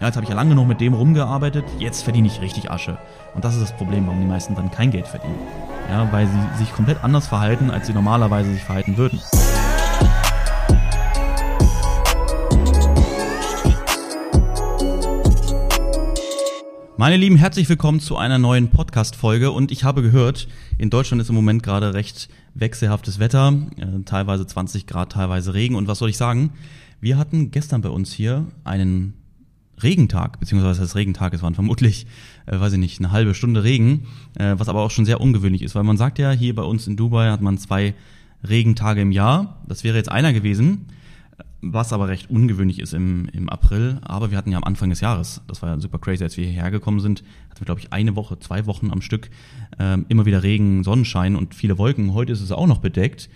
Ja, jetzt habe ich ja lange genug mit dem rumgearbeitet, jetzt verdiene ich richtig Asche. Und das ist das Problem, warum die meisten dann kein Geld verdienen. Ja, weil sie sich komplett anders verhalten, als sie normalerweise sich verhalten würden. Meine Lieben, herzlich willkommen zu einer neuen Podcast-Folge und ich habe gehört, in Deutschland ist im Moment gerade recht wechselhaftes Wetter, äh, teilweise 20 Grad, teilweise Regen und was soll ich sagen? Wir hatten gestern bei uns hier einen Regentag, beziehungsweise das Regentag, es waren vermutlich, äh, weiß ich nicht, eine halbe Stunde Regen, äh, was aber auch schon sehr ungewöhnlich ist, weil man sagt ja, hier bei uns in Dubai hat man zwei Regentage im Jahr. Das wäre jetzt einer gewesen, was aber recht ungewöhnlich ist im, im April. Aber wir hatten ja am Anfang des Jahres, das war ja super crazy, als wir hierher gekommen sind, hatten wir, glaube ich, eine Woche, zwei Wochen am Stück ähm, immer wieder Regen, Sonnenschein und viele Wolken. Heute ist es auch noch bedeckt.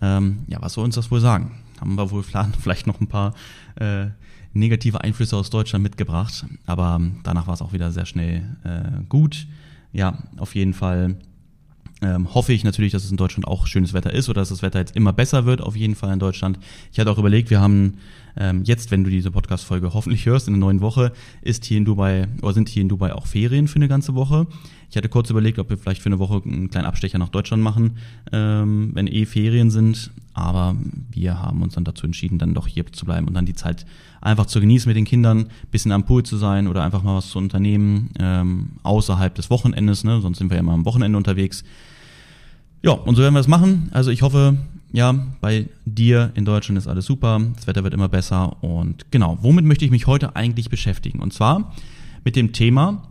Ähm, ja, was soll uns das wohl sagen? Haben wir wohl vielleicht noch ein paar äh, negative Einflüsse aus Deutschland mitgebracht. Aber danach war es auch wieder sehr schnell äh, gut. Ja, auf jeden Fall ähm, hoffe ich natürlich, dass es in Deutschland auch schönes Wetter ist oder dass das Wetter jetzt immer besser wird, auf jeden Fall in Deutschland. Ich hatte auch überlegt, wir haben ähm, jetzt, wenn du diese Podcast-Folge hoffentlich hörst, in der neuen Woche, ist hier in Dubai oder sind hier in Dubai auch Ferien für eine ganze Woche. Ich hatte kurz überlegt, ob wir vielleicht für eine Woche einen kleinen Abstecher nach Deutschland machen, ähm, wenn eh Ferien sind. Aber wir haben uns dann dazu entschieden, dann doch hier zu bleiben und dann die Zeit einfach zu genießen mit den Kindern, bisschen am Pool zu sein oder einfach mal was zu unternehmen ähm, außerhalb des Wochenendes. Ne? Sonst sind wir ja immer am Wochenende unterwegs. Ja, und so werden wir es machen. Also ich hoffe, ja, bei dir in Deutschland ist alles super, das Wetter wird immer besser und genau, womit möchte ich mich heute eigentlich beschäftigen? Und zwar mit dem Thema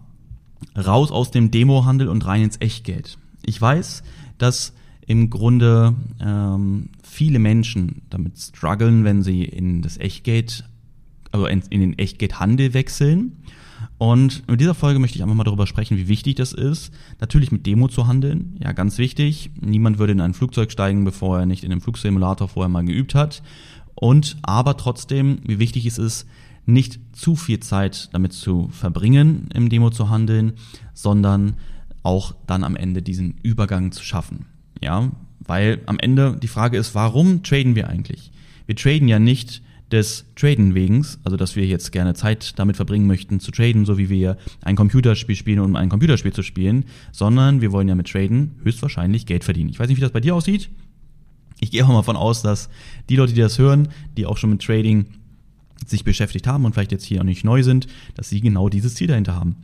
raus aus dem Demohandel und rein ins Echtgeld. Ich weiß, dass im Grunde ähm, viele Menschen damit strugglen, wenn sie in das Echtgeld, also in, in den Echtgeldhandel wechseln und in dieser Folge möchte ich einfach mal darüber sprechen, wie wichtig das ist, natürlich mit Demo zu handeln. Ja, ganz wichtig. Niemand würde in ein Flugzeug steigen, bevor er nicht in einem Flugsimulator vorher mal geübt hat. Und aber trotzdem, wie wichtig es ist, nicht zu viel Zeit damit zu verbringen, im Demo zu handeln, sondern auch dann am Ende diesen Übergang zu schaffen. Ja, weil am Ende die Frage ist, warum traden wir eigentlich? Wir traden ja nicht, des Traden wegens, also dass wir jetzt gerne Zeit damit verbringen möchten zu traden, so wie wir ein Computerspiel spielen, um ein Computerspiel zu spielen, sondern wir wollen ja mit Traden höchstwahrscheinlich Geld verdienen. Ich weiß nicht, wie das bei dir aussieht. Ich gehe auch mal davon aus, dass die Leute, die das hören, die auch schon mit Trading sich beschäftigt haben und vielleicht jetzt hier auch nicht neu sind, dass sie genau dieses Ziel dahinter haben.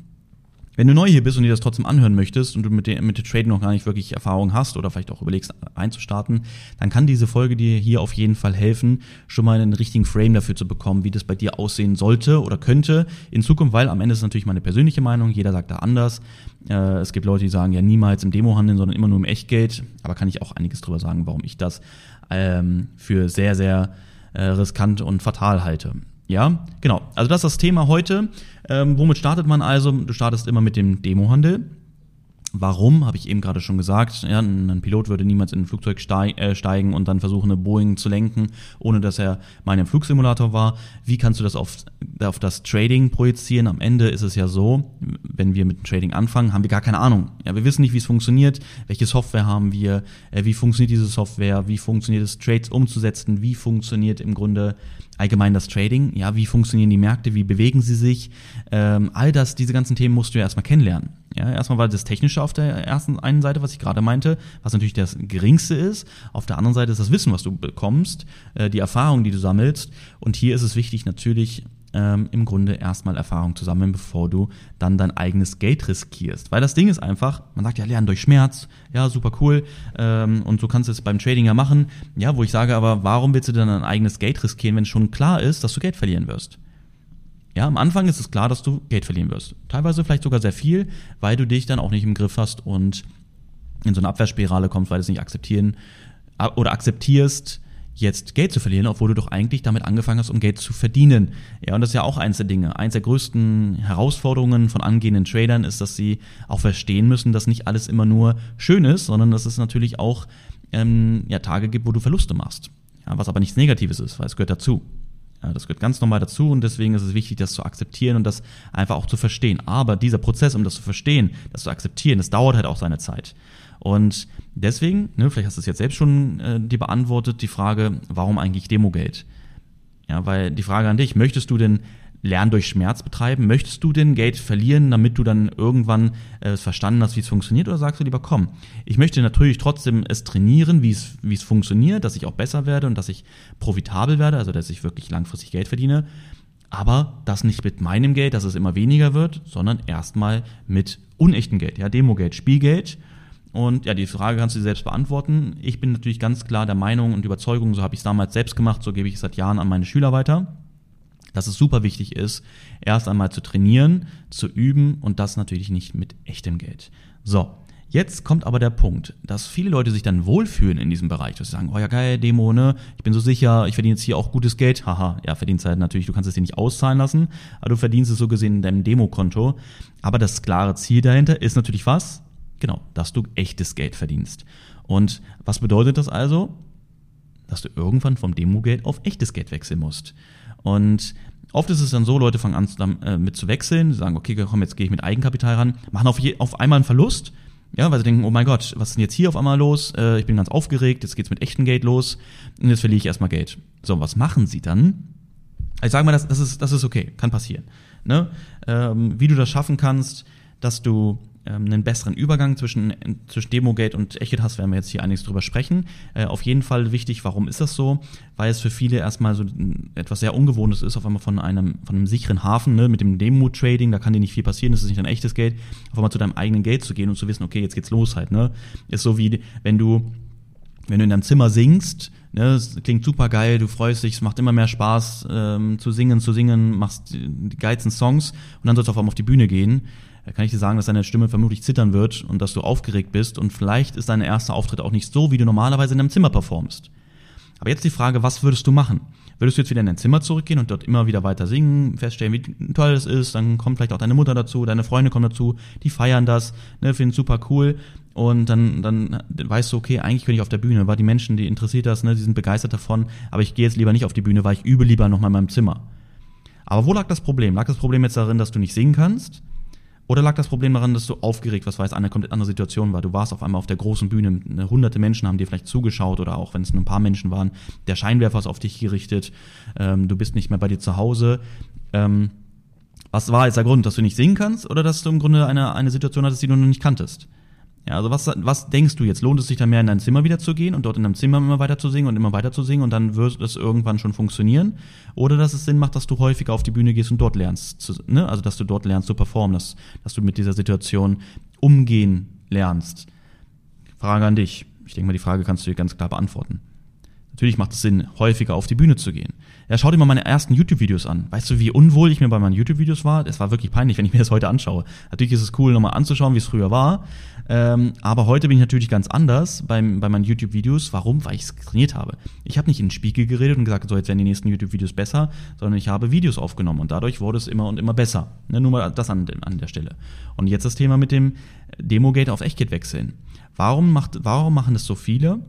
Wenn du neu hier bist und dir das trotzdem anhören möchtest und du mit dem, mit dem Trade noch gar nicht wirklich Erfahrung hast oder vielleicht auch überlegst einzustarten, dann kann diese Folge dir hier auf jeden Fall helfen, schon mal einen richtigen Frame dafür zu bekommen, wie das bei dir aussehen sollte oder könnte in Zukunft, weil am Ende ist natürlich meine persönliche Meinung, jeder sagt da anders. Äh, es gibt Leute, die sagen ja niemals im Demo handeln, sondern immer nur im Echtgeld, aber kann ich auch einiges drüber sagen, warum ich das ähm, für sehr, sehr äh, riskant und fatal halte. Ja, genau. Also das ist das Thema heute. Ähm, womit startet man also? Du startest immer mit dem Demohandel. Warum, habe ich eben gerade schon gesagt. Ja, ein Pilot würde niemals in ein Flugzeug äh, steigen und dann versuchen, eine Boeing zu lenken, ohne dass er mal in einem Flugsimulator war. Wie kannst du das auf, auf das Trading projizieren? Am Ende ist es ja so, wenn wir mit dem Trading anfangen, haben wir gar keine Ahnung. Ja, wir wissen nicht, wie es funktioniert, welche Software haben wir, äh, wie funktioniert diese Software, wie funktioniert es, Trades umzusetzen, wie funktioniert im Grunde allgemein das Trading, ja, wie funktionieren die Märkte, wie bewegen sie sich, ähm, all das, diese ganzen Themen musst du ja erstmal kennenlernen. Ja, erstmal war das Technische auf der ersten einen Seite, was ich gerade meinte, was natürlich das Geringste ist. Auf der anderen Seite ist das Wissen, was du bekommst, äh, die Erfahrung, die du sammelst. Und hier ist es wichtig, natürlich ähm, im Grunde erstmal Erfahrung zu sammeln, bevor du dann dein eigenes Geld riskierst. Weil das Ding ist einfach, man sagt ja, lernen durch Schmerz, ja, super cool, ähm, und so kannst du es beim Trading ja machen. Ja, wo ich sage aber, warum willst du dann dein eigenes Geld riskieren, wenn schon klar ist, dass du Geld verlieren wirst? Ja, am Anfang ist es klar, dass du Geld verlieren wirst. Teilweise vielleicht sogar sehr viel, weil du dich dann auch nicht im Griff hast und in so eine Abwehrspirale kommst, weil du es nicht akzeptieren oder akzeptierst, jetzt Geld zu verlieren, obwohl du doch eigentlich damit angefangen hast, um Geld zu verdienen. Ja, und das ist ja auch eins der Dinge. Eins der größten Herausforderungen von angehenden Tradern ist, dass sie auch verstehen müssen, dass nicht alles immer nur schön ist, sondern dass es natürlich auch ähm, ja, Tage gibt, wo du Verluste machst. Ja, was aber nichts Negatives ist, weil es gehört dazu. Ja, das gehört ganz normal dazu und deswegen ist es wichtig, das zu akzeptieren und das einfach auch zu verstehen. Aber dieser Prozess, um das zu verstehen, das zu akzeptieren, das dauert halt auch seine Zeit. Und deswegen, ne, vielleicht hast du es jetzt selbst schon äh, dir beantwortet, die Frage, warum eigentlich Demogeld? Ja, weil die Frage an dich, möchtest du denn Lernen durch Schmerz betreiben? Möchtest du den Geld verlieren, damit du dann irgendwann äh, verstanden hast, wie es funktioniert? Oder sagst du lieber, komm, ich möchte natürlich trotzdem es trainieren, wie es, wie es funktioniert, dass ich auch besser werde und dass ich profitabel werde, also dass ich wirklich langfristig Geld verdiene. Aber das nicht mit meinem Geld, dass es immer weniger wird, sondern erstmal mit unechtem Geld, ja, Demogeld, Spielgeld. Und ja, die Frage kannst du dir selbst beantworten. Ich bin natürlich ganz klar der Meinung und Überzeugung, so habe ich es damals selbst gemacht, so gebe ich es seit Jahren an meine Schüler weiter dass es super wichtig ist, erst einmal zu trainieren, zu üben und das natürlich nicht mit echtem Geld. So, Jetzt kommt aber der Punkt, dass viele Leute sich dann wohlfühlen in diesem Bereich, dass sie sagen, oh ja geil, Demo, ne, ich bin so sicher, ich verdiene jetzt hier auch gutes Geld. Haha, ja, verdienst halt natürlich, du kannst es dir nicht auszahlen lassen, aber du verdienst es so gesehen in deinem Demokonto. Aber das klare Ziel dahinter ist natürlich was? Genau, dass du echtes Geld verdienst. Und was bedeutet das also? Dass du irgendwann vom Demogeld auf echtes Geld wechseln musst. Und oft ist es dann so, Leute fangen an äh, mit zu wechseln, sagen, okay, komm, jetzt gehe ich mit Eigenkapital ran, machen auf, je, auf einmal einen Verlust, ja, weil sie denken, oh mein Gott, was ist denn jetzt hier auf einmal los? Äh, ich bin ganz aufgeregt, jetzt geht's mit echtem Geld los und jetzt verliere ich erstmal Geld. So, was machen sie dann? Ich sage mal, das, das, ist, das ist okay, kann passieren. Ne? Ähm, wie du das schaffen kannst, dass du einen besseren Übergang zwischen, zwischen Demogate und hast, werden wir jetzt hier einiges drüber sprechen. Äh, auf jeden Fall wichtig, warum ist das so? Weil es für viele erstmal so etwas sehr Ungewohntes ist, auf einmal von einem, von einem sicheren Hafen, ne, mit dem Demo-Trading, da kann dir nicht viel passieren, das ist nicht dein echtes Geld, auf einmal zu deinem eigenen Geld zu gehen und zu wissen, okay, jetzt geht's los halt, ne? Ist so wie, wenn du, wenn du in deinem Zimmer singst, ne, es klingt super geil, du freust dich, es macht immer mehr Spaß ähm, zu singen, zu singen, machst die geilsten Songs und dann sollst du auf einmal auf die Bühne gehen kann ich dir sagen, dass deine Stimme vermutlich zittern wird und dass du aufgeregt bist und vielleicht ist dein erster Auftritt auch nicht so, wie du normalerweise in deinem Zimmer performst. Aber jetzt die Frage, was würdest du machen? Würdest du jetzt wieder in dein Zimmer zurückgehen und dort immer wieder weiter singen, feststellen, wie toll es ist, dann kommt vielleicht auch deine Mutter dazu, deine Freunde kommen dazu, die feiern das, ne, finden super cool und dann, dann weißt du, okay, eigentlich bin ich auf der Bühne, weil die Menschen, die interessiert das, ne, die sind begeistert davon, aber ich gehe jetzt lieber nicht auf die Bühne, weil ich übe lieber nochmal in meinem Zimmer. Aber wo lag das Problem? Lag das Problem jetzt darin, dass du nicht singen kannst? Oder lag das Problem daran, dass du aufgeregt, was weiß, eine komplett andere Situation war? Du warst auf einmal auf der großen Bühne, ne, hunderte Menschen haben dir vielleicht zugeschaut oder auch wenn es nur ein paar Menschen waren, der Scheinwerfer ist auf dich gerichtet, ähm, du bist nicht mehr bei dir zu Hause. Ähm, was war jetzt der Grund, dass du nicht singen kannst oder dass du im Grunde eine, eine Situation hattest, die du noch nicht kanntest? Ja, also was, was denkst du jetzt? Lohnt es sich dann mehr in dein Zimmer wieder zu gehen und dort in deinem Zimmer immer weiter zu singen und immer weiter zu singen und dann wird es irgendwann schon funktionieren? Oder dass es Sinn macht, dass du häufiger auf die Bühne gehst und dort lernst, zu, ne? also dass du dort lernst zu performen, dass, dass du mit dieser Situation umgehen lernst? Frage an dich. Ich denke mal, die Frage kannst du dir ganz klar beantworten. Natürlich macht es Sinn, häufiger auf die Bühne zu gehen. Ja, schau dir mal meine ersten YouTube-Videos an. Weißt du, wie unwohl ich mir bei meinen YouTube-Videos war? Es war wirklich peinlich, wenn ich mir das heute anschaue. Natürlich ist es cool, nochmal anzuschauen, wie es früher war. Ähm, aber heute bin ich natürlich ganz anders beim, bei meinen YouTube-Videos. Warum? Weil ich es trainiert habe. Ich habe nicht in den Spiegel geredet und gesagt, so jetzt werden die nächsten YouTube-Videos besser, sondern ich habe Videos aufgenommen und dadurch wurde es immer und immer besser. Ne, nur mal das an, an der Stelle. Und jetzt das Thema mit dem Demogate auf Echtgate wechseln. Warum, macht, warum machen das so viele?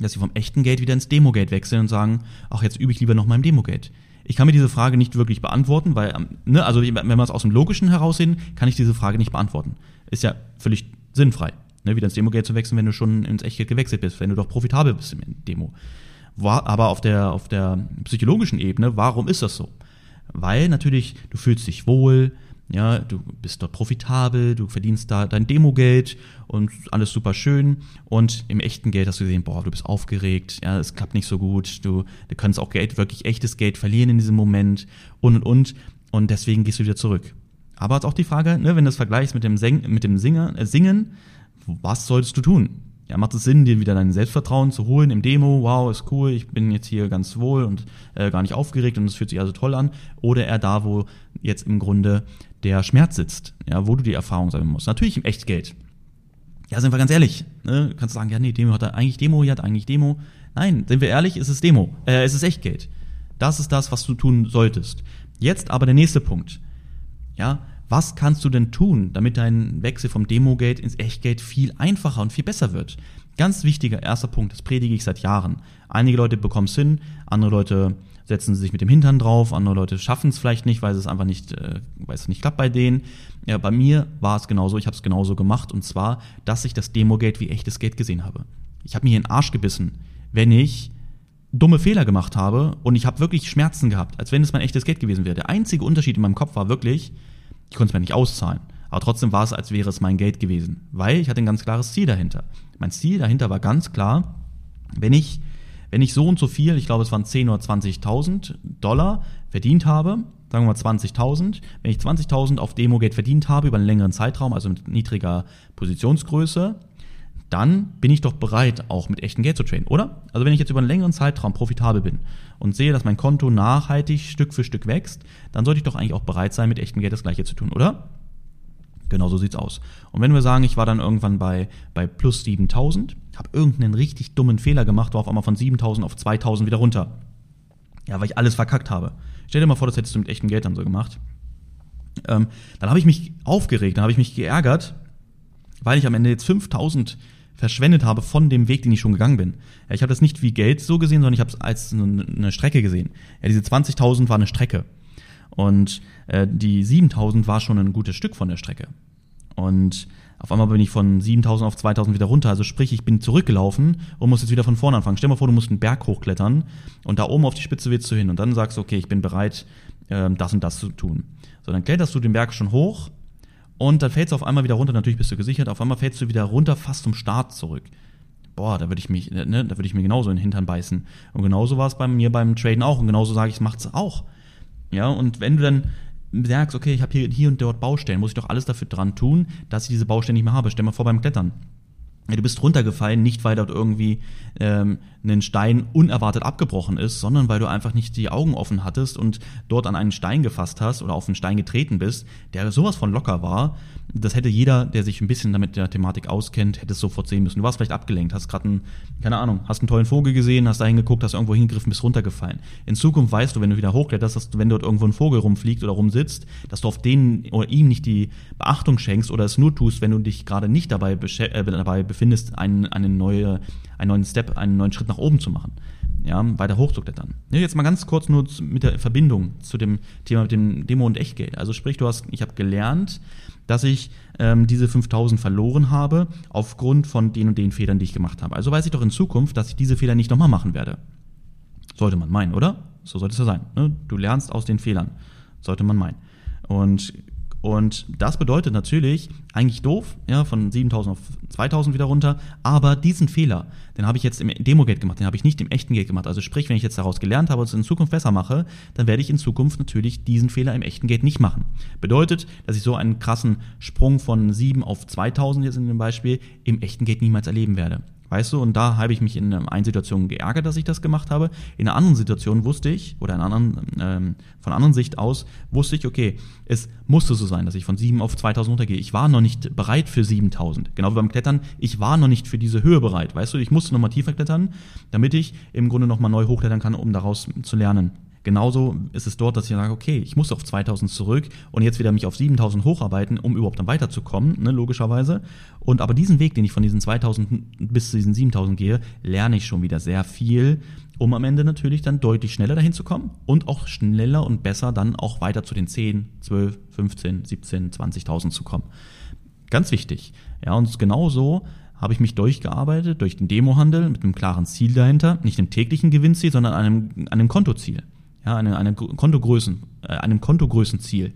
Dass sie vom echten Gate wieder ins Demogate wechseln und sagen, ach, jetzt übe ich lieber noch mal im Demogate. Ich kann mir diese Frage nicht wirklich beantworten, weil, ähm, ne, also wenn wir es aus dem Logischen heraussehen, kann ich diese Frage nicht beantworten. Ist ja völlig sinnfrei, ne, wieder ins Demogate zu wechseln, wenn du schon ins Echtgeld gewechselt bist, wenn du doch profitabel bist im Demo. Aber auf der, auf der psychologischen Ebene, warum ist das so? Weil natürlich, du fühlst dich wohl, ja, du bist dort profitabel, du verdienst da dein Demogeld und alles super schön. Und im echten Geld hast du gesehen, boah, du bist aufgeregt, ja, es klappt nicht so gut, du, du kannst auch Geld, wirklich echtes Geld verlieren in diesem Moment und und und. Und deswegen gehst du wieder zurück. Aber jetzt auch die Frage, ne, wenn du das vergleichst mit dem, Sing, mit dem Singer, äh, Singen, was solltest du tun? Ja, macht es Sinn, dir wieder dein Selbstvertrauen zu holen im Demo? Wow, ist cool, ich bin jetzt hier ganz wohl und äh, gar nicht aufgeregt und es fühlt sich also toll an. Oder eher da, wo jetzt im Grunde der Schmerz sitzt, ja, wo du die Erfahrung sammeln musst. Natürlich im Echtgeld. Ja, sind wir ganz ehrlich. Ne? Du kannst sagen, ja, nee, Demo hat eigentlich Demo, hier hat eigentlich Demo. Nein, sind wir ehrlich, ist es Demo, äh, ist es Echtgeld. Das ist das, was du tun solltest. Jetzt aber der nächste Punkt. Ja, was kannst du denn tun, damit dein Wechsel vom Demogeld ins Echtgeld viel einfacher und viel besser wird? Ganz wichtiger erster Punkt, das predige ich seit Jahren. Einige Leute bekommen es hin, andere Leute setzen sich mit dem Hintern drauf, andere Leute schaffen es vielleicht nicht, weil es einfach nicht, äh, weil es nicht klappt bei denen. Ja, bei mir war es genauso, ich habe es genauso gemacht und zwar, dass ich das Demo-Gate wie echtes Geld gesehen habe. Ich habe mir hier in den Arsch gebissen, wenn ich dumme Fehler gemacht habe und ich habe wirklich Schmerzen gehabt, als wenn es mein echtes Geld gewesen wäre. Der einzige Unterschied in meinem Kopf war wirklich, ich konnte es mir nicht auszahlen. Aber trotzdem war es, als wäre es mein Geld gewesen, weil ich hatte ein ganz klares Ziel dahinter. Mein Ziel dahinter war ganz klar, wenn ich, wenn ich so und so viel, ich glaube es waren 10 oder 20.000 Dollar verdient habe, sagen wir mal 20.000, wenn ich 20.000 auf Demo-Geld verdient habe über einen längeren Zeitraum, also mit niedriger Positionsgröße, dann bin ich doch bereit, auch mit echtem Geld zu traden, oder? Also wenn ich jetzt über einen längeren Zeitraum profitabel bin und sehe, dass mein Konto nachhaltig Stück für Stück wächst, dann sollte ich doch eigentlich auch bereit sein, mit echtem Geld das gleiche zu tun, oder? Genau so sieht's aus. Und wenn wir sagen, ich war dann irgendwann bei, bei plus 7000, habe irgendeinen richtig dummen Fehler gemacht, war auf einmal von 7000 auf 2000 wieder runter. Ja, weil ich alles verkackt habe. Stell dir mal vor, das hättest du mit echtem Geld dann so gemacht. Ähm, dann habe ich mich aufgeregt, dann habe ich mich geärgert, weil ich am Ende jetzt 5000 verschwendet habe von dem Weg, den ich schon gegangen bin. Ja, ich habe das nicht wie Geld so gesehen, sondern ich habe es als eine Strecke gesehen. Ja, diese 20.000 war eine Strecke. Und äh, die 7.000 war schon ein gutes Stück von der Strecke. Und auf einmal bin ich von 7.000 auf 2.000 wieder runter. Also sprich, ich bin zurückgelaufen und muss jetzt wieder von vorne anfangen. Stell dir mal vor, du musst einen Berg hochklettern und da oben auf die Spitze willst du hin. Und dann sagst du, okay, ich bin bereit, äh, das und das zu tun. So, dann kletterst du den Berg schon hoch und dann fällst du auf einmal wieder runter, natürlich bist du gesichert, auf einmal fällst du wieder runter, fast zum Start zurück. Boah, da würde ich mich, ne, da würde ich mir genauso in den Hintern beißen. Und genauso war es bei mir beim Traden auch. Und genauso sage ich, macht's auch. Ja, und wenn du dann merkst, okay, ich habe hier, hier und dort Baustellen, muss ich doch alles dafür dran tun, dass ich diese Baustellen nicht mehr habe. Stell mal vor beim Klettern. Du bist runtergefallen, nicht weil dort irgendwie ähm, ein Stein unerwartet abgebrochen ist, sondern weil du einfach nicht die Augen offen hattest und dort an einen Stein gefasst hast oder auf einen Stein getreten bist, der sowas von locker war. Das hätte jeder, der sich ein bisschen damit der Thematik auskennt, hätte es sofort sehen müssen. Du warst vielleicht abgelenkt, hast gerade einen, keine Ahnung, hast einen tollen Vogel gesehen, hast da hingeguckt, hast irgendwo hingegriffen, bist runtergefallen. In Zukunft weißt du, wenn du wieder hochkletterst, dass du, wenn dort irgendwo ein Vogel rumfliegt oder rumsitzt, dass du auf den oder ihm nicht die Beachtung schenkst oder es nur tust, wenn du dich gerade nicht dabei, äh, dabei befindest, einen, eine neue, einen neuen Step, einen neuen Schritt nach oben zu machen ja, weiter hochzuklettern. Jetzt mal ganz kurz nur mit der Verbindung zu dem Thema mit dem Demo und Echtgeld. Also sprich, du hast, ich habe gelernt, dass ich ähm, diese 5000 verloren habe aufgrund von den und den Fehlern, die ich gemacht habe. Also weiß ich doch in Zukunft, dass ich diese Fehler nicht nochmal machen werde. Sollte man meinen, oder? So sollte es ja sein. Ne? Du lernst aus den Fehlern. Sollte man meinen. Und und das bedeutet natürlich, eigentlich doof, ja, von 7000 auf 2000 wieder runter, aber diesen Fehler, den habe ich jetzt im Demo-Geld gemacht, den habe ich nicht im echten Geld gemacht. Also sprich, wenn ich jetzt daraus gelernt habe und es in Zukunft besser mache, dann werde ich in Zukunft natürlich diesen Fehler im echten Geld nicht machen. Bedeutet, dass ich so einen krassen Sprung von 7 auf 2000 jetzt in dem Beispiel im echten Geld niemals erleben werde. Weißt du, und da habe ich mich in einer Situation geärgert, dass ich das gemacht habe. In einer anderen Situation wusste ich, oder in einer anderen, ähm, von einer anderen Sicht aus, wusste ich, okay, es musste so sein, dass ich von 7 auf 2000 runtergehe. Ich war noch nicht bereit für 7000. Genau wie beim Klettern, ich war noch nicht für diese Höhe bereit. Weißt du, ich musste noch mal tiefer klettern, damit ich im Grunde noch mal neu hochklettern kann, um daraus zu lernen. Genauso ist es dort, dass ich sage, okay, ich muss auf 2000 zurück und jetzt wieder mich auf 7000 hocharbeiten, um überhaupt dann weiterzukommen, ne, logischerweise. Und aber diesen Weg, den ich von diesen 2000 bis zu diesen 7000 gehe, lerne ich schon wieder sehr viel, um am Ende natürlich dann deutlich schneller dahin zu kommen und auch schneller und besser dann auch weiter zu den 10, 12, 15, 17, 20.000 zu kommen. Ganz wichtig. Ja, und genauso habe ich mich durchgearbeitet durch den Demohandel mit einem klaren Ziel dahinter, nicht einem täglichen Gewinnziel, sondern einem, einem Kontoziel ja, eine, eine Kontogrößen, äh, einem Kontogrößenziel.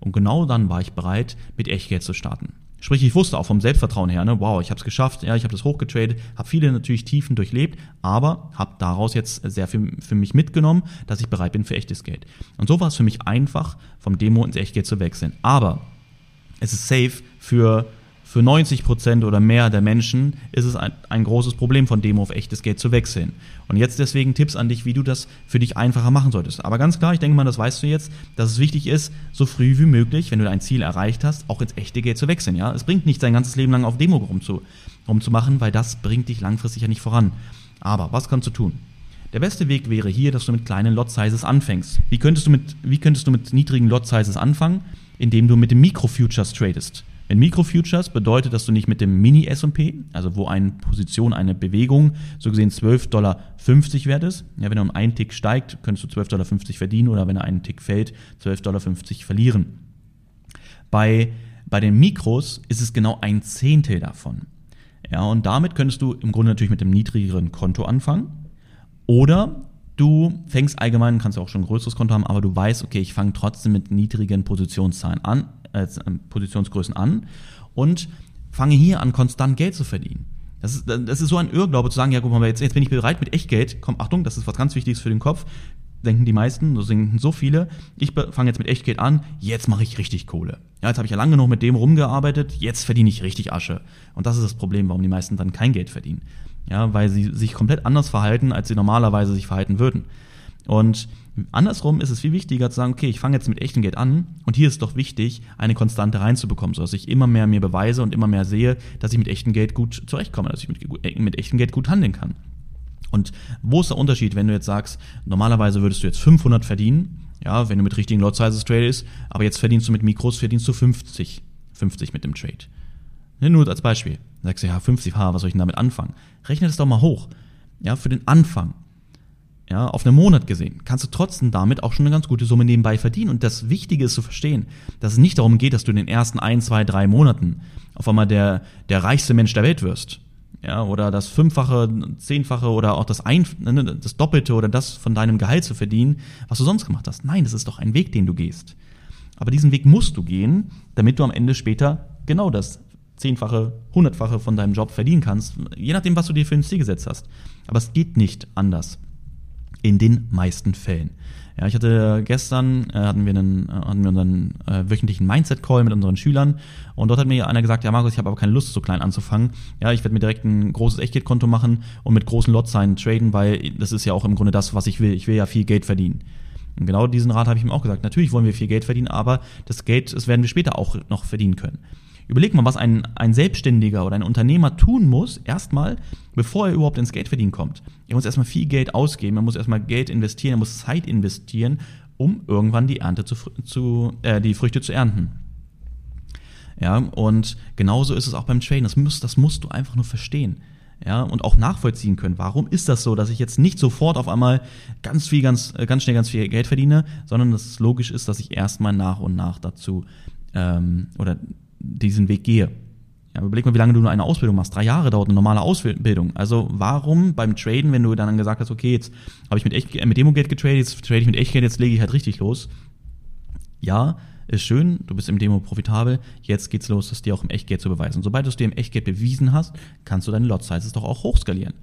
Und genau dann war ich bereit, mit Echtgeld zu starten. Sprich, ich wusste auch vom Selbstvertrauen her, ne, wow, ich habe es geschafft, ja, ich habe das hochgetradet, habe viele natürlich Tiefen durchlebt, aber habe daraus jetzt sehr viel für mich mitgenommen, dass ich bereit bin für echtes Geld. Und so war es für mich einfach, vom Demo ins Echtgeld zu wechseln. Aber es ist safe für für 90 Prozent oder mehr der Menschen ist es ein, ein, großes Problem, von Demo auf echtes Geld zu wechseln. Und jetzt deswegen Tipps an dich, wie du das für dich einfacher machen solltest. Aber ganz klar, ich denke mal, das weißt du jetzt, dass es wichtig ist, so früh wie möglich, wenn du dein Ziel erreicht hast, auch ins echte Geld zu wechseln. Ja, es bringt nicht dein ganzes Leben lang auf Demo rumzu, rumzumachen, weil das bringt dich langfristig ja nicht voran. Aber was kannst du tun? Der beste Weg wäre hier, dass du mit kleinen Lot Sizes anfängst. Wie könntest du mit, wie könntest du mit niedrigen Lot Sizes anfangen? Indem du mit dem Micro Futures tradest. In Mikrofutures bedeutet, dass du nicht mit dem Mini-S&P, also wo eine Position, eine Bewegung, so gesehen 12,50 Dollar wert ist. Ja, wenn er um einen Tick steigt, könntest du 12,50 Dollar verdienen oder wenn er einen Tick fällt, 12,50 Dollar verlieren. Bei, bei den Mikros ist es genau ein Zehntel davon. Ja, und damit könntest du im Grunde natürlich mit dem niedrigeren Konto anfangen Oder du fängst allgemein, kannst ja auch schon ein größeres Konto haben, aber du weißt, okay, ich fange trotzdem mit niedrigen Positionszahlen an, äh, Positionsgrößen an und fange hier an, konstant Geld zu verdienen. Das ist, das ist so ein Irrglaube zu sagen, ja, guck mal, jetzt, jetzt bin ich bereit mit Echtgeld. Komm, Achtung, das ist was ganz Wichtiges für den Kopf. Denken die meisten, so denken so viele. Ich fange jetzt mit Echtgeld an, jetzt mache ich richtig Kohle. Ja, jetzt habe ich ja lange genug mit dem rumgearbeitet, jetzt verdiene ich richtig Asche. Und das ist das Problem, warum die meisten dann kein Geld verdienen. Ja, weil sie sich komplett anders verhalten, als sie normalerweise sich verhalten würden. Und andersrum ist es viel wichtiger zu sagen, okay, ich fange jetzt mit echtem Geld an und hier ist doch wichtig, eine Konstante reinzubekommen, sodass ich immer mehr mir beweise und immer mehr sehe, dass ich mit echtem Geld gut zurechtkomme, dass ich mit, äh, mit echtem Geld gut handeln kann. Und wo ist der Unterschied, wenn du jetzt sagst, normalerweise würdest du jetzt 500 verdienen, ja, wenn du mit richtigen Lot Sizes tradest, aber jetzt verdienst du mit Mikros, verdienst du 50, 50 mit dem Trade. Nur als Beispiel. Sagst du, ja, 50, ha, was soll ich denn damit anfangen? Rechne das doch mal hoch. Ja, für den Anfang ja, auf einen Monat gesehen, kannst du trotzdem damit auch schon eine ganz gute Summe nebenbei verdienen. Und das Wichtige ist zu verstehen, dass es nicht darum geht, dass du in den ersten ein, zwei, drei Monaten auf einmal der, der reichste Mensch der Welt wirst. Ja, oder das Fünffache, Zehnfache oder auch das, ein, ne, das Doppelte oder das von deinem Gehalt zu verdienen, was du sonst gemacht hast. Nein, das ist doch ein Weg, den du gehst. Aber diesen Weg musst du gehen, damit du am Ende später genau das Zehnfache, Hundertfache von deinem Job verdienen kannst, je nachdem, was du dir für ein Ziel gesetzt hast. Aber es geht nicht anders in den meisten Fällen. Ja, ich hatte gestern äh, hatten wir einen äh, hatten wir unseren äh, wöchentlichen Mindset Call mit unseren Schülern und dort hat mir einer gesagt, ja Markus, ich habe aber keine Lust so klein anzufangen. Ja, ich werde mir direkt ein großes Echtgeldkonto machen und mit großen Lotzahlen traden, weil das ist ja auch im Grunde das, was ich will. Ich will ja viel Geld verdienen. Und genau diesen Rat habe ich ihm auch gesagt. Natürlich wollen wir viel Geld verdienen, aber das Geld, das werden wir später auch noch verdienen können. Überleg mal, was ein, ein Selbstständiger oder ein Unternehmer tun muss, erstmal, bevor er überhaupt ins Geldverdienen kommt. Er muss erstmal viel Geld ausgeben, er muss erstmal Geld investieren, er muss Zeit investieren, um irgendwann die Ernte zu, zu äh, die Früchte zu ernten. Ja, und genauso ist es auch beim Traden. Das musst, das musst du einfach nur verstehen. Ja, und auch nachvollziehen können. Warum ist das so, dass ich jetzt nicht sofort auf einmal ganz viel, ganz, äh, ganz schnell ganz viel Geld verdiene, sondern dass es logisch ist, dass ich erstmal nach und nach dazu ähm, oder diesen Weg gehe. Ja, überleg mal, wie lange du nur eine Ausbildung machst. Drei Jahre dauert eine normale Ausbildung. Also warum beim Traden, wenn du dann gesagt hast, okay, jetzt habe ich mit, echt, mit Demo-Geld getradet, jetzt trade ich mit Echtgeld, jetzt lege ich halt richtig los. Ja, ist schön, du bist im Demo profitabel, jetzt geht's los, das dir auch im Echtgeld zu beweisen. Sobald du es dir im Echtgeld bewiesen hast, kannst du deine Lot-Sizes doch auch hochskalieren.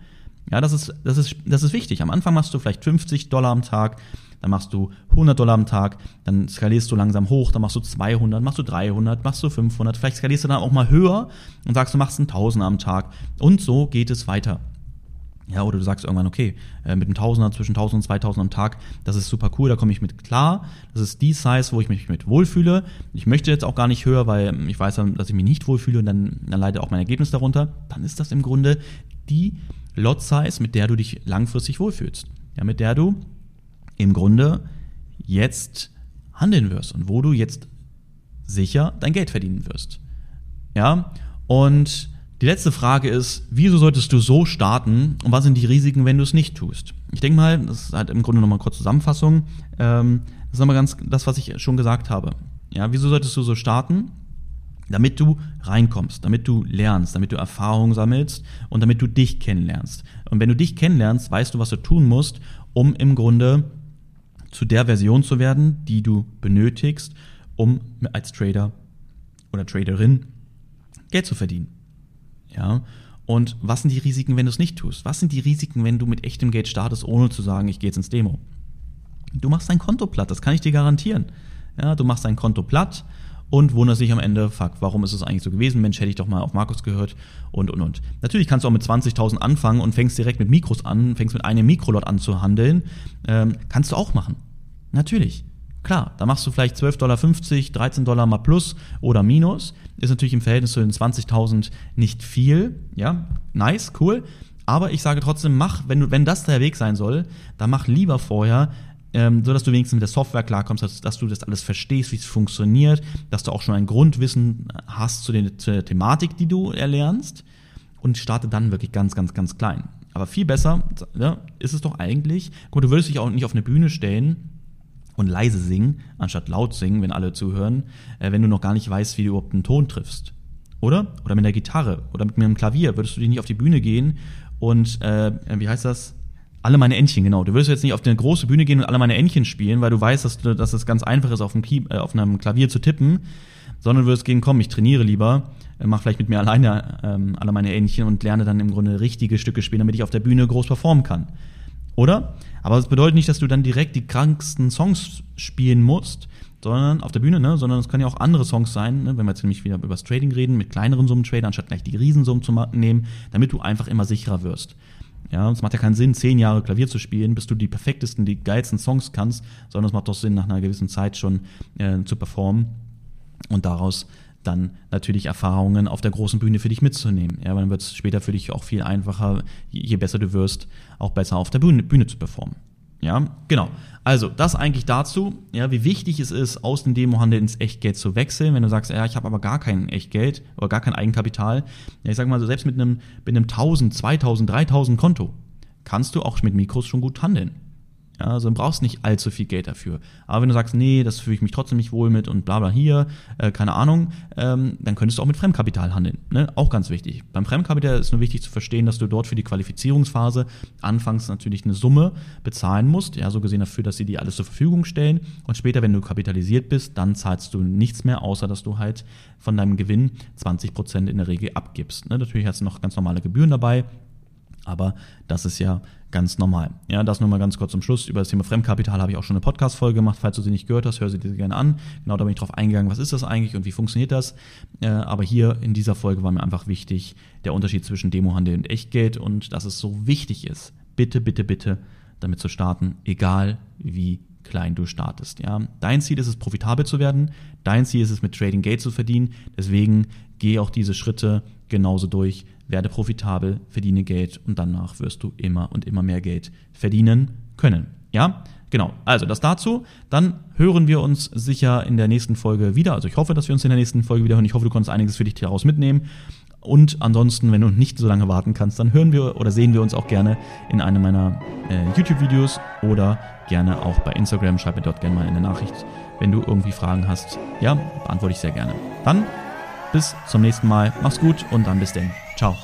Ja, das ist, das ist, das ist wichtig. Am Anfang machst du vielleicht 50 Dollar am Tag, dann machst du 100 Dollar am Tag, dann skalierst du langsam hoch, dann machst du 200, machst du 300, machst du 500, vielleicht skalierst du dann auch mal höher und sagst, du machst einen Tausender am Tag. Und so geht es weiter. Ja, oder du sagst irgendwann, okay, äh, mit einem Tausender zwischen 1000 und 2000 am Tag, das ist super cool, da komme ich mit klar. Das ist die Size, wo ich mich mit wohlfühle. Ich möchte jetzt auch gar nicht höher, weil ich weiß, dass ich mich nicht wohlfühle und dann, dann leidet auch mein Ergebnis darunter. Dann ist das im Grunde die Lot Size, mit der du dich langfristig wohlfühlst. Ja, mit der du im Grunde jetzt handeln wirst und wo du jetzt sicher dein Geld verdienen wirst. Ja, und die letzte Frage ist, wieso solltest du so starten und was sind die Risiken, wenn du es nicht tust? Ich denke mal, das ist halt im Grunde nochmal kurz Zusammenfassung. Ähm, das ist nochmal ganz das, was ich schon gesagt habe. Ja, wieso solltest du so starten? Damit du reinkommst, damit du lernst, damit du Erfahrung sammelst und damit du dich kennenlernst. Und wenn du dich kennenlernst, weißt du, was du tun musst, um im Grunde zu der Version zu werden, die du benötigst, um als Trader oder Traderin Geld zu verdienen. Ja. Und was sind die Risiken, wenn du es nicht tust? Was sind die Risiken, wenn du mit echtem Geld startest, ohne zu sagen, ich gehe jetzt ins Demo? Du machst dein Konto platt, das kann ich dir garantieren. Ja, du machst dein Konto platt und wunderst dich am Ende, fuck, warum ist es eigentlich so gewesen? Mensch, hätte ich doch mal auf Markus gehört und, und, und. Natürlich kannst du auch mit 20.000 anfangen und fängst direkt mit Mikros an, fängst mit einem Mikrolot an zu handeln. Ähm, kannst du auch machen. Natürlich. Klar, da machst du vielleicht 12,50 Dollar, 13 Dollar mal plus oder minus. Ist natürlich im Verhältnis zu den 20.000 nicht viel. Ja, nice, cool. Aber ich sage trotzdem, mach, wenn, du, wenn das der Weg sein soll, dann mach lieber vorher ähm, so dass du wenigstens mit der Software klarkommst, dass, dass du das alles verstehst, wie es funktioniert, dass du auch schon ein Grundwissen hast zu, den, zu der Thematik, die du erlernst und starte dann wirklich ganz, ganz, ganz klein. Aber viel besser ja, ist es doch eigentlich, gut, du würdest dich auch nicht auf eine Bühne stellen und leise singen, anstatt laut singen, wenn alle zuhören, äh, wenn du noch gar nicht weißt, wie du überhaupt einen Ton triffst. Oder? Oder mit der Gitarre oder mit im Klavier würdest du dich nicht auf die Bühne gehen und, äh, wie heißt das? Alle meine Entchen, genau. Du wirst jetzt nicht auf eine große Bühne gehen und alle meine Entchen spielen, weil du weißt, dass, du, dass es ganz einfach ist, auf einem, Key, äh, auf einem Klavier zu tippen, sondern du wirst gehen, komm, ich trainiere lieber, äh, mach vielleicht mit mir alleine ähm, alle meine Entchen und lerne dann im Grunde richtige Stücke spielen, damit ich auf der Bühne groß performen kann. Oder? Aber das bedeutet nicht, dass du dann direkt die kranksten Songs spielen musst, sondern auf der Bühne, ne? sondern es können ja auch andere Songs sein, ne? wenn wir jetzt nämlich wieder über das Trading reden, mit kleineren Summen traden, anstatt gleich die Riesensummen zu nehmen, damit du einfach immer sicherer wirst. Ja, es macht ja keinen Sinn, zehn Jahre Klavier zu spielen, bis du die perfektesten, die geilsten Songs kannst, sondern es macht doch Sinn, nach einer gewissen Zeit schon äh, zu performen und daraus dann natürlich Erfahrungen auf der großen Bühne für dich mitzunehmen. Ja, weil dann wird es später für dich auch viel einfacher, je besser du wirst, auch besser auf der Bühne, Bühne zu performen. Ja, genau. Also, das eigentlich dazu, ja, wie wichtig es ist, aus dem Demohandel ins Echtgeld zu wechseln. Wenn du sagst, ja, ich habe aber gar kein Echtgeld oder gar kein Eigenkapital, ja, ich sag mal so, selbst mit einem, mit einem 1000, 2000, 3000 Konto kannst du auch mit Mikros schon gut handeln. Ja, also du brauchst nicht allzu viel Geld dafür. Aber wenn du sagst, nee, das fühle ich mich trotzdem nicht wohl mit und bla bla hier, äh, keine Ahnung, ähm, dann könntest du auch mit Fremdkapital handeln. Ne? Auch ganz wichtig. Beim Fremdkapital ist nur wichtig zu verstehen, dass du dort für die Qualifizierungsphase anfangs natürlich eine Summe bezahlen musst, ja, so gesehen dafür, dass sie dir alles zur Verfügung stellen. Und später, wenn du kapitalisiert bist, dann zahlst du nichts mehr, außer dass du halt von deinem Gewinn 20 Prozent in der Regel abgibst. Ne? Natürlich hast du noch ganz normale Gebühren dabei, aber das ist ja ganz normal. Ja, das nur mal ganz kurz zum Schluss. Über das Thema Fremdkapital habe ich auch schon eine Podcast-Folge gemacht. Falls du sie nicht gehört hast, hör sie dir gerne an. Genau, da bin ich drauf eingegangen, was ist das eigentlich und wie funktioniert das. Äh, aber hier in dieser Folge war mir einfach wichtig, der Unterschied zwischen Demohandel und Echtgeld und dass es so wichtig ist, bitte, bitte, bitte damit zu starten, egal wie klein du startest. Ja, dein Ziel ist es, profitabel zu werden. Dein Ziel ist es, mit Trading Geld zu verdienen. Deswegen geh auch diese Schritte genauso durch, werde profitabel, verdiene Geld und danach wirst du immer und immer mehr Geld verdienen können. Ja, genau. Also das dazu. Dann hören wir uns sicher in der nächsten Folge wieder. Also ich hoffe, dass wir uns in der nächsten Folge wieder hören. Ich hoffe, du konntest einiges für dich daraus mitnehmen. Und ansonsten, wenn du nicht so lange warten kannst, dann hören wir oder sehen wir uns auch gerne in einem meiner äh, YouTube-Videos oder gerne auch bei Instagram. Schreib mir dort gerne mal eine Nachricht, wenn du irgendwie Fragen hast. Ja, beantworte ich sehr gerne. Dann bis zum nächsten Mal. Mach's gut und dann bis denn. Ciao.